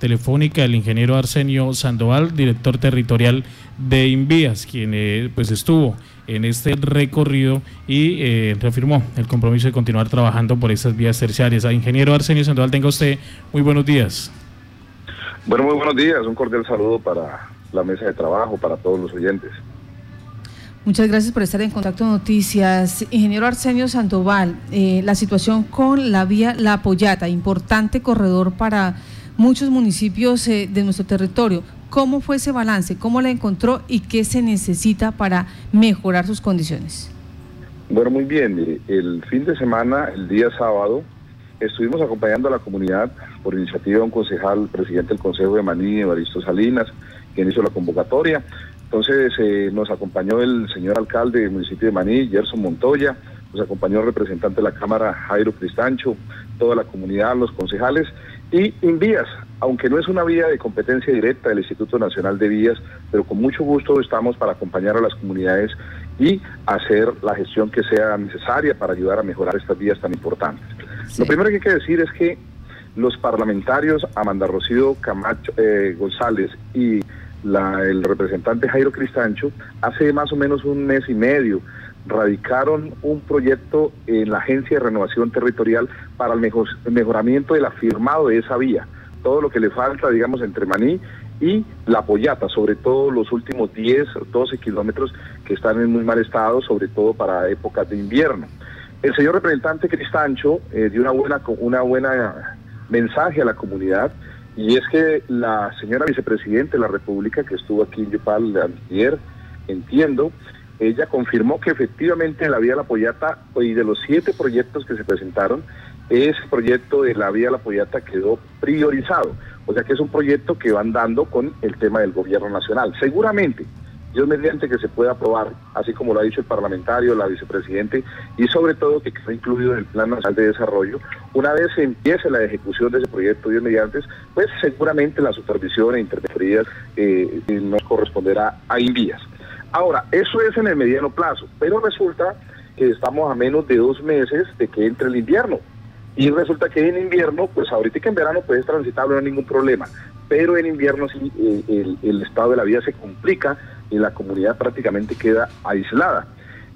telefónica el ingeniero Arsenio Sandoval, director territorial de Invías, quien eh, pues estuvo en este recorrido y eh, reafirmó el compromiso de continuar trabajando por estas vías terciarias. A ingeniero Arsenio Sandoval, tenga usted muy buenos días. Bueno, muy buenos días. Un cordial saludo para la mesa de trabajo, para todos los oyentes. Muchas gracias por estar en Contacto Noticias. Ingeniero Arsenio Sandoval, eh, la situación con la vía La Pollata, importante corredor para muchos municipios eh, de nuestro territorio. ¿Cómo fue ese balance? ¿Cómo la encontró y qué se necesita para mejorar sus condiciones? Bueno, muy bien. El fin de semana, el día sábado, estuvimos acompañando a la comunidad por iniciativa de un concejal, presidente del Consejo de Maní, Evaristo Salinas, quien hizo la convocatoria. Entonces eh, nos acompañó el señor alcalde del municipio de Maní, Gerson Montoya, nos acompañó el representante de la Cámara, Jairo Cristancho, toda la comunidad, los concejales, y Invías, aunque no es una vía de competencia directa del Instituto Nacional de Vías, pero con mucho gusto estamos para acompañar a las comunidades y hacer la gestión que sea necesaria para ayudar a mejorar estas vías tan importantes. Lo primero que hay que decir es que los parlamentarios Amanda Rocío Camacho eh, González y el representante Jairo Cristancho hace más o menos un mes y medio radicaron un proyecto en la Agencia de Renovación Territorial para el, mejoramiento del afirmado de esa vía. Todo lo que le falta, digamos, entre Maní y La Pollata, sobre todo los últimos 10 o 12 kilómetros que están en muy mal estado, sobre todo para épocas de invierno. El señor representante Cristancho eh, dio una buena, una buena mensaje a la comunidad y es que la señora vicepresidenta de la República que estuvo aquí en Yopal ayer, entiendo, ella confirmó que efectivamente la Vía La Pollata, y de los siete proyectos que se presentaron, ese proyecto de la Vía La Pollata quedó priorizado. O sea que es un proyecto que van dando con el tema del gobierno nacional. Seguramente, Dios mediante que se pueda aprobar, así como lo ha dicho el parlamentario, la vicepresidente, y sobre todo que quede incluido en el Plan Nacional de Desarrollo, una vez se empiece la ejecución de ese proyecto, Dios mediante, pues seguramente la supervisión e interventorías eh, nos corresponderá a Invías. Ahora, eso es en el mediano plazo, pero resulta que estamos a menos de dos meses de que entre el invierno. Y resulta que en invierno, pues ahorita que en verano puedes transitarlo, no hay ningún problema. Pero en invierno sí eh, el, estado de la vida se complica y la comunidad prácticamente queda aislada.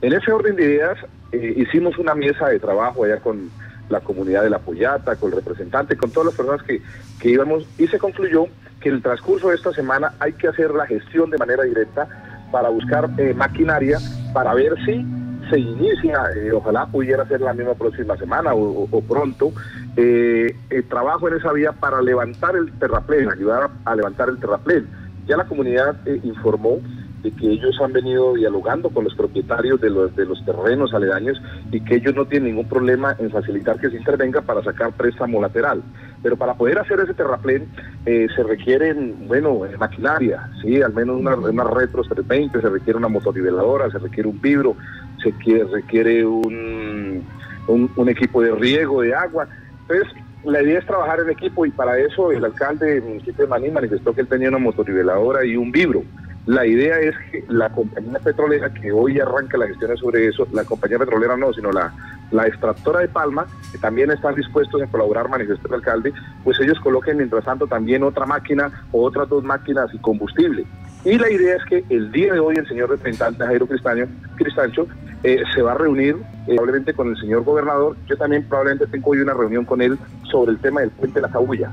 En ese orden de ideas, eh, hicimos una mesa de trabajo allá con la comunidad de La Pollata, con el representante, con todas las personas que, que íbamos, y se concluyó que en el transcurso de esta semana hay que hacer la gestión de manera directa para buscar eh, maquinaria para ver si se inicia, eh, ojalá pudiera ser la misma próxima semana o, pronto, eh, el trabajo en esa vía para levantar el terraplén, ayudar a, levantar el terraplén. Ya la comunidad informó de que ellos han venido dialogando con los propietarios de los, de los terrenos aledaños y que ellos no tienen ningún problema en facilitar que se intervenga para sacar préstamo lateral. Pero para poder hacer ese terraplén eh, se requieren, bueno, eh, maquinaria, ¿sí? al menos una, una retros 320, se requiere una motoriveladora, se requiere un vibro, se requiere un, un, equipo de riego de agua. Entonces, la idea es trabajar en equipo y para eso el alcalde del municipio de Maní manifestó que él tenía una motoriveladora y un vibro. La idea es que la compañía petrolera que hoy arranca las gestiones sobre eso, la compañía petrolera no, sino la, la extractora de Palma, que también están dispuestos a colaborar, manifestó el alcalde, pues ellos coloquen mientras tanto también otra máquina o otras dos máquinas y combustible. Y la idea es que el día de hoy el señor representante Jairo Cristaño, Cristancho eh, se va a reunir eh, probablemente con el señor gobernador. Yo también probablemente tengo hoy una reunión con él sobre el tema del puente de la Cabulla.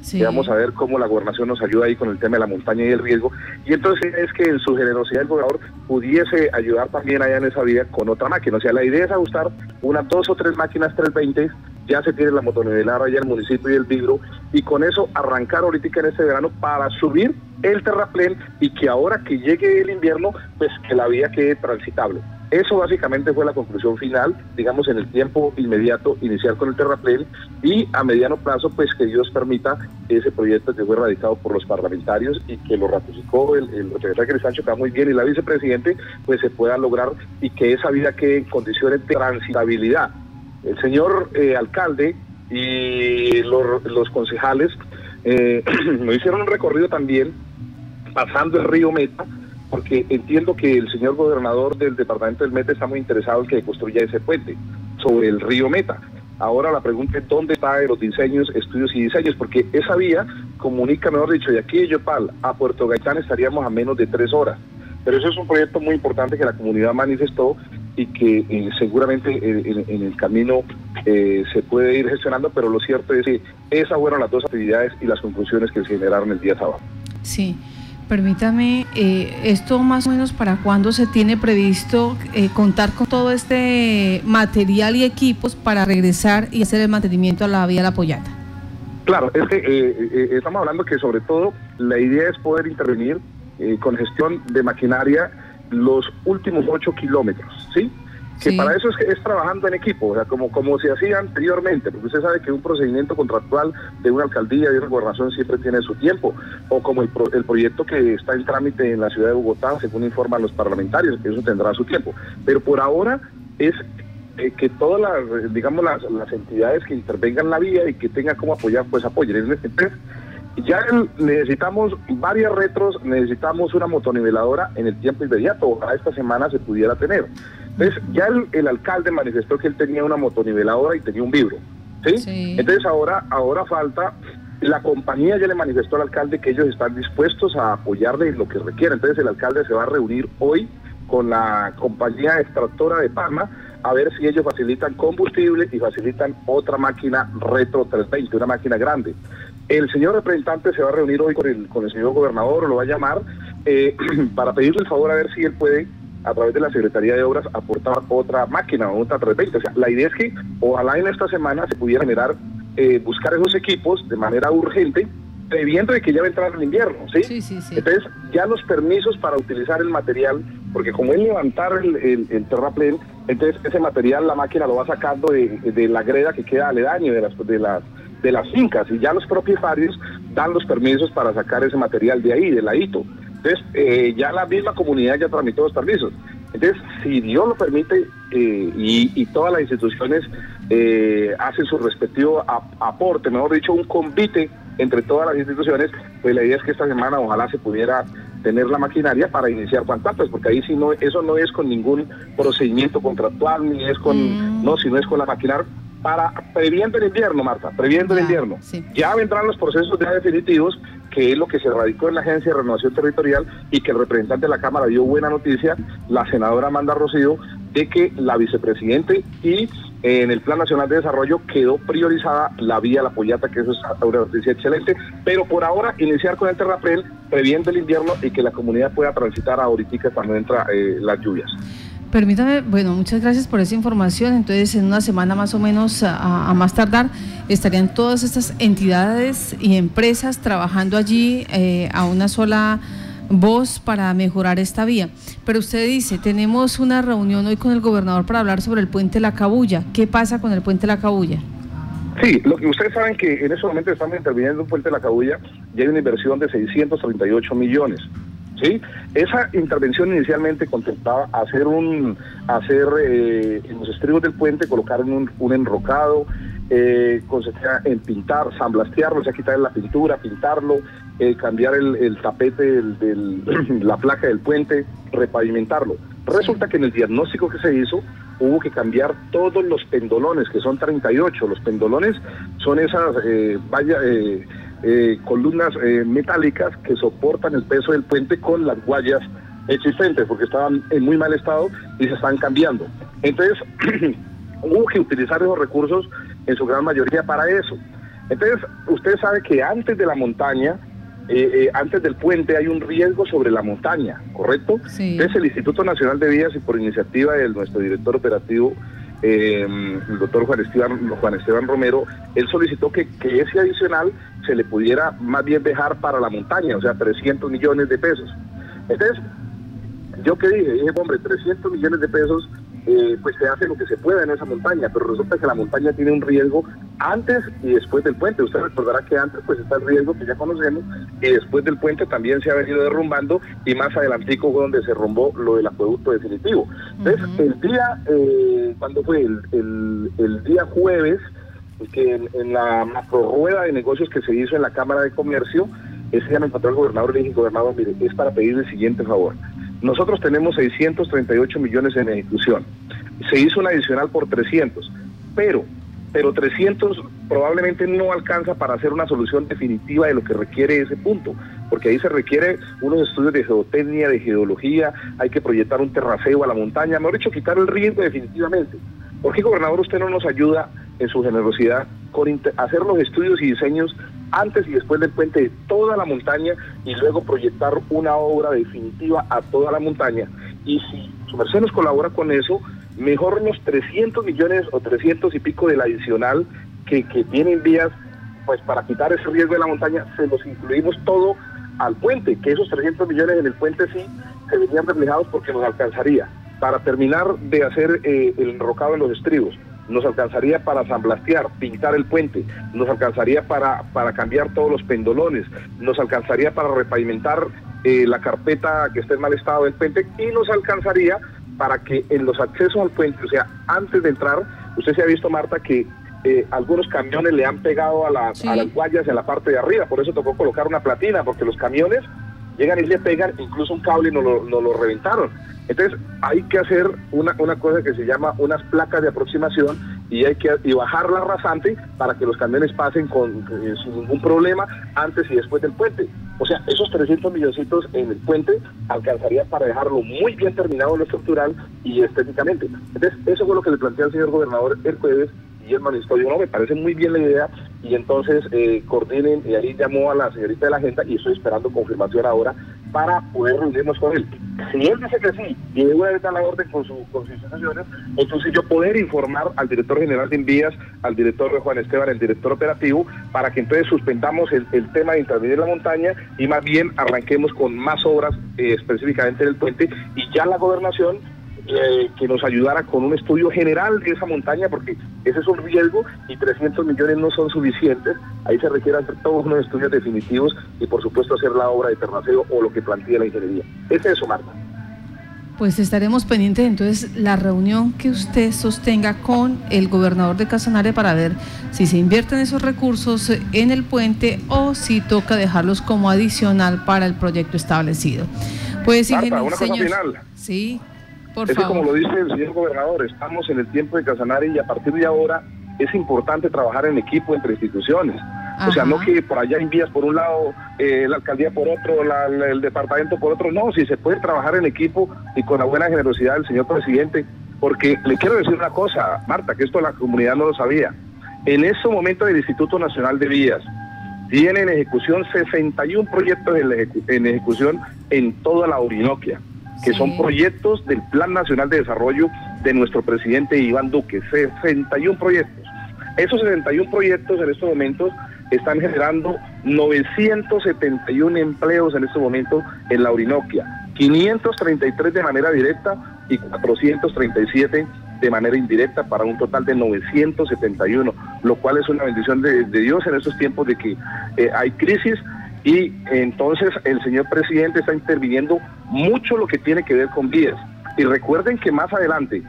¿sí? vamos a ver cómo la gobernación nos ayuda ahí con el tema de la montaña y el riesgo. Y entonces es que en su generosidad el gobernador pudiese ayudar también allá en esa vía con otra máquina. O sea, la idea es ajustar unas dos o tres máquinas 320 ya se tiene la motonivelar allá en el municipio y el vidro, y con eso arrancar ahorita en este verano para subir el terraplén y que ahora que llegue el invierno, pues que la vía quede transitable. Eso básicamente fue la conclusión final, digamos en el tiempo inmediato, iniciar con el terraplén y a mediano plazo, pues que Dios permita ese proyecto que fue radicado por los parlamentarios y que lo ratificó el, el representante Sancho, que muy bien, y la vicepresidente, pues se pueda lograr y que esa vía quede en condiciones de transitabilidad. El señor eh, alcalde y los, concejales eh, me hicieron un recorrido también pasando el río Meta porque entiendo que el señor gobernador del departamento del Meta está muy interesado en que construya ese puente sobre el río Meta. Ahora la pregunta es dónde están los diseños, estudios y diseños, porque esa vía comunica, mejor dicho, de aquí de Yopal a Puerto Gaitán estaríamos a menos de tres horas. Pero eso es un proyecto muy importante que la comunidad manifestó y que eh, seguramente eh, en, el camino eh, se puede ir gestionando, pero lo cierto es que esas fueron las dos actividades y las conclusiones que se generaron el día sábado. Sí. Permítame, esto más o menos para cuándo se tiene previsto contar con todo este material y equipos para regresar y hacer el mantenimiento a la vía La Pollata. Claro, es que estamos hablando que sobre todo la idea es poder intervenir con gestión de maquinaria los últimos ocho kilómetros, ¿sí? Que para eso es, es trabajando en equipo, o sea, como, como se hacía anteriormente, porque usted sabe que un procedimiento contractual de una alcaldía, de una gobernación siempre tiene su tiempo, o como el, el proyecto que está en trámite en la ciudad de Bogotá, según informan los parlamentarios, que eso tendrá su tiempo. Pero por ahora es eh, que todas las, digamos, las, las, entidades que intervengan en la vía y que tengan como apoyar, pues apoyen. Entonces, ya necesitamos varias retros, necesitamos una motoniveladora en el tiempo inmediato, ojalá esta semana se pudiera tener. Entonces, ya el, alcalde manifestó que él tenía una motoniveladora y tenía un vibro. ¿sí? Entonces, ahora, ahora falta, la compañía ya le manifestó al alcalde que ellos están dispuestos a apoyarle en lo que requiera. Entonces, el alcalde se va a reunir hoy con la compañía extractora de Palma a ver si ellos facilitan combustible y facilitan otra máquina Retro 320, una máquina grande. El señor representante se va a reunir hoy con el, con el señor gobernador, o lo va a llamar, eh, para pedirle el favor a ver si él puede, a través de la Secretaría de Obras, aportar otra máquina otra 320. O sea, la idea es que ojalá en esta semana se pudiera generar, eh, buscar esos equipos de manera urgente, previendo de que ya va a entrar el invierno, ¿sí? Sí, sí, sí. Entonces, ya los permisos para utilizar el material, porque como es levantar el, el, terraplén, entonces ese material la máquina lo va sacando de, de la greda que queda aledaño de las, de las de las fincas y ya los propietarios dan los permisos para sacar ese material de ahí, del ladito. Entonces, eh, ya la misma comunidad ya tramitó los permisos. Entonces, si Dios lo permite eh, y, todas las instituciones eh, hacen su respectivo aporte, mejor dicho, un convite entre todas las instituciones, pues la idea es que esta semana ojalá se pudiera tener la maquinaria para iniciar cuanto antes, porque ahí sí no, eso no es con ningún procedimiento contractual, ni es con, mm. no, sino es con la maquinaria para previendo el invierno, Marta, previendo el invierno. Ya vendrán los procesos ya definitivos, que es lo que se radicó en la Agencia de Renovación Territorial y que el representante de la Cámara dio buena noticia, la senadora Amanda Rocío, de que la vicepresidente y en el Plan Nacional de Desarrollo quedó priorizada la vía La Pollata, que eso es una noticia excelente, pero por ahora iniciar con el terraplén, previendo el invierno y que la comunidad pueda transitar ahorita cuando entra eh, las lluvias. Permítame, bueno, muchas gracias por esa información. Entonces, en una semana más o menos, a, más tardar, estarían todas estas entidades y empresas trabajando allí eh, a una sola voz para mejorar esta vía. Pero usted dice, tenemos una reunión hoy con el gobernador para hablar sobre el puente La Cabulla. ¿Qué pasa con el puente La Cabulla? Sí, lo que ustedes saben que en ese momento estamos interviniendo en un puente La Cabulla y hay una inversión de 638 millones. Esa intervención inicialmente contemplaba hacer un, hacer eh, en los estribos del puente, colocar un, un enrocado, eh, en pintar, samblastearlo, o sea, quitarle la pintura, pintarlo, eh, cambiar el, tapete de la placa del puente, repavimentarlo. Resulta que en el diagnóstico que se hizo hubo que cambiar todos los pendolones, que son 38. Los pendolones son esas eh, eh, eh, columnas eh, metálicas que soportan el peso del puente con las guayas existentes, porque estaban en muy mal estado y se están cambiando. Entonces, hubo que utilizar esos recursos en su gran mayoría para eso. Entonces, usted sabe que antes de la montaña, eh, antes del puente hay un riesgo sobre la montaña, ¿correcto? Entonces el Instituto Nacional de Vías y por iniciativa de nuestro director operativo eh, el doctor Juan Esteban, Juan Esteban Romero, él solicitó que, ese adicional se le pudiera más bien dejar para la montaña, o sea, 300 millones de pesos. Entonces, yo que dije, dije, hombre, 300 millones de pesos eh, pues se hace lo que se pueda en esa montaña, pero resulta que la montaña tiene un riesgo antes y después del puente. Usted recordará que antes pues está el riesgo que ya conocemos y después del puente también se ha venido derrumbando y más adelantico fue donde se rombó lo del acueducto definitivo. Entonces, el día, eh, cuando fue? El, el, día jueves, que en, la macro rueda de negocios que se hizo en la Cámara de Comercio, ese día me encontró el gobernador y le dije, gobernador, mire, es para pedirle el siguiente favor. Nosotros tenemos 638 millones en ejecución. Se hizo un adicional por 300, pero pero 300 probablemente no alcanza para hacer una solución definitiva de lo que requiere ese punto, porque ahí se requiere unos estudios de geotecnia, de geología, hay que proyectar un terraceo a la montaña, mejor dicho, quitar el riesgo definitivamente. ¿Por qué, gobernador, usted no nos ayuda en su generosidad hacer los estudios y diseños antes y después del puente de toda la montaña y luego proyectar una obra definitiva a toda la montaña? Y si su merced nos colabora con eso, mejor los 300 millones o 300 y pico del adicional que, que tienen vías, pues para quitar ese riesgo de la montaña, se los incluimos todo al puente, que esos 300 millones en el puente sí se venían reflejados porque nos alcanzaría para terminar de hacer eh, el enrocado en los estribos, nos alcanzaría para zamblastear, pintar el puente, nos alcanzaría para, para cambiar todos los pendolones, nos alcanzaría para repavimentar eh, la carpeta que esté en mal estado del puente. Y nos alcanzaría para que en los accesos al puente, o sea, antes de entrar, usted se ha visto, Marta, que eh, algunos camiones le han pegado a, las guayas en la parte de arriba, por eso tocó colocar una platina, porque los camiones llegan y le pegan, incluso un cable no lo, no lo reventaron. Entonces hay que hacer una, una cosa que se llama unas placas de aproximación y hay que y bajar la rasante para que los camiones pasen con, eh, sin ningún problema antes y después del puente. O sea, esos 300 milloncitos en el puente alcanzaría para dejarlo muy bien terminado lo estructural y estéticamente. Entonces, eso fue lo que le planteé al señor gobernador el jueves y el ministerio no, me parece muy bien la idea y entonces eh, coordinen y ahí llamó a la señorita de la agenda y estoy esperando confirmación ahora para poder reunirnos con él. Si él dice que sí y él a dar la orden con, su, con sus instituciones, entonces yo poder informar al director general de envías, al director de Juan Esteban, el director operativo, para que entonces suspendamos el, tema de intervenir la montaña y más bien arranquemos con más obras eh, específicamente del puente y ya la gobernación eh, que nos ayudara con un estudio general de esa montaña, porque ese es un riesgo y 300 millones no son suficientes. Ahí se requiere hacer todos unos estudios definitivos y, por supuesto, hacer la obra de terraceo o lo que plantea la ingeniería. Es eso, Marta. Pues estaremos pendientes entonces la reunión que usted sostenga con el gobernador de Casanare para ver si se invierten esos recursos en el puente o si toca dejarlos como adicional para el proyecto establecido. Pues, Marta, una cosa final. Sí, es como lo dice el señor gobernador, estamos en el tiempo de Casanare y a partir de ahora es importante trabajar en equipo entre instituciones. O sea, no que por allá envías por un lado, eh, la alcaldía por otro, el departamento por otro. No, si se puede trabajar en equipo y con la buena generosidad del señor presidente. Porque le quiero decir una cosa, Marta, que esto la comunidad no lo sabía. En ese momento del Instituto Nacional de Vías tiene en ejecución 61 proyectos en ejecución en toda la Orinoquia que son proyectos del Plan Nacional de Desarrollo de nuestro presidente Iván Duque, 61 proyectos. Esos 61 proyectos en estos momentos están generando 971 empleos en estos momentos en la Orinoquia, 533 de manera directa y 437 de manera indirecta para un total de 971, lo cual es una bendición de, Dios en estos tiempos de que eh, hay crisis y entonces el señor presidente está interviniendo mucho lo que tiene que ver con vías. Y recuerden que más adelante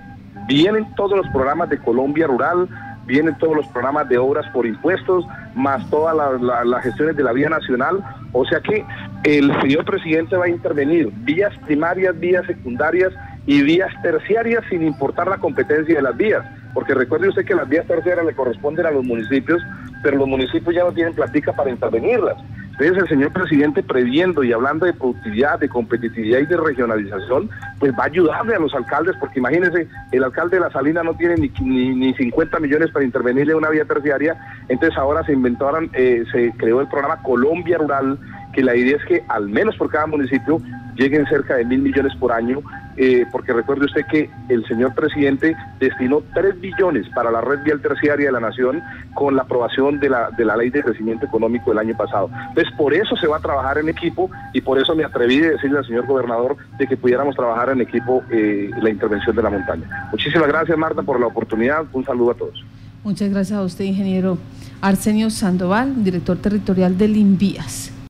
vienen todos los programas de Colombia Rural, vienen todos los programas de obras por impuestos, más todas las gestiones de la vía nacional. O sea que el señor presidente va a intervenir vías primarias, vías secundarias y vías terciarias sin importar la competencia de las vías. Porque recuerde usted que las vías terciarias le corresponden a los municipios, pero los municipios ya no tienen platica para intervenirlas. Entonces el señor presidente previendo y hablando de productividad, de competitividad y de regionalización, pues va a ayudarle a los alcaldes, porque imagínense, el alcalde de La Salina no tiene ni, ni, 50 millones para intervenirle en una vía terciaria, entonces ahora se inventaron, eh, se creó el programa Colombia Rural, que la idea es que al menos por cada municipio lleguen cerca de mil millones por año, eh, porque recuerde usted que el señor presidente destinó 3 billones para la red vial terciaria de la nación con la aprobación de la, de la ley de crecimiento económico del año pasado. Entonces, por eso se va a trabajar en equipo y por eso me atreví a decirle al señor gobernador de que pudiéramos trabajar en equipo eh, la intervención de la montaña. Muchísimas gracias, Marta, por la oportunidad. Un saludo a todos. Muchas gracias a usted, ingeniero Arsenio Sandoval, director territorial del INVIAS.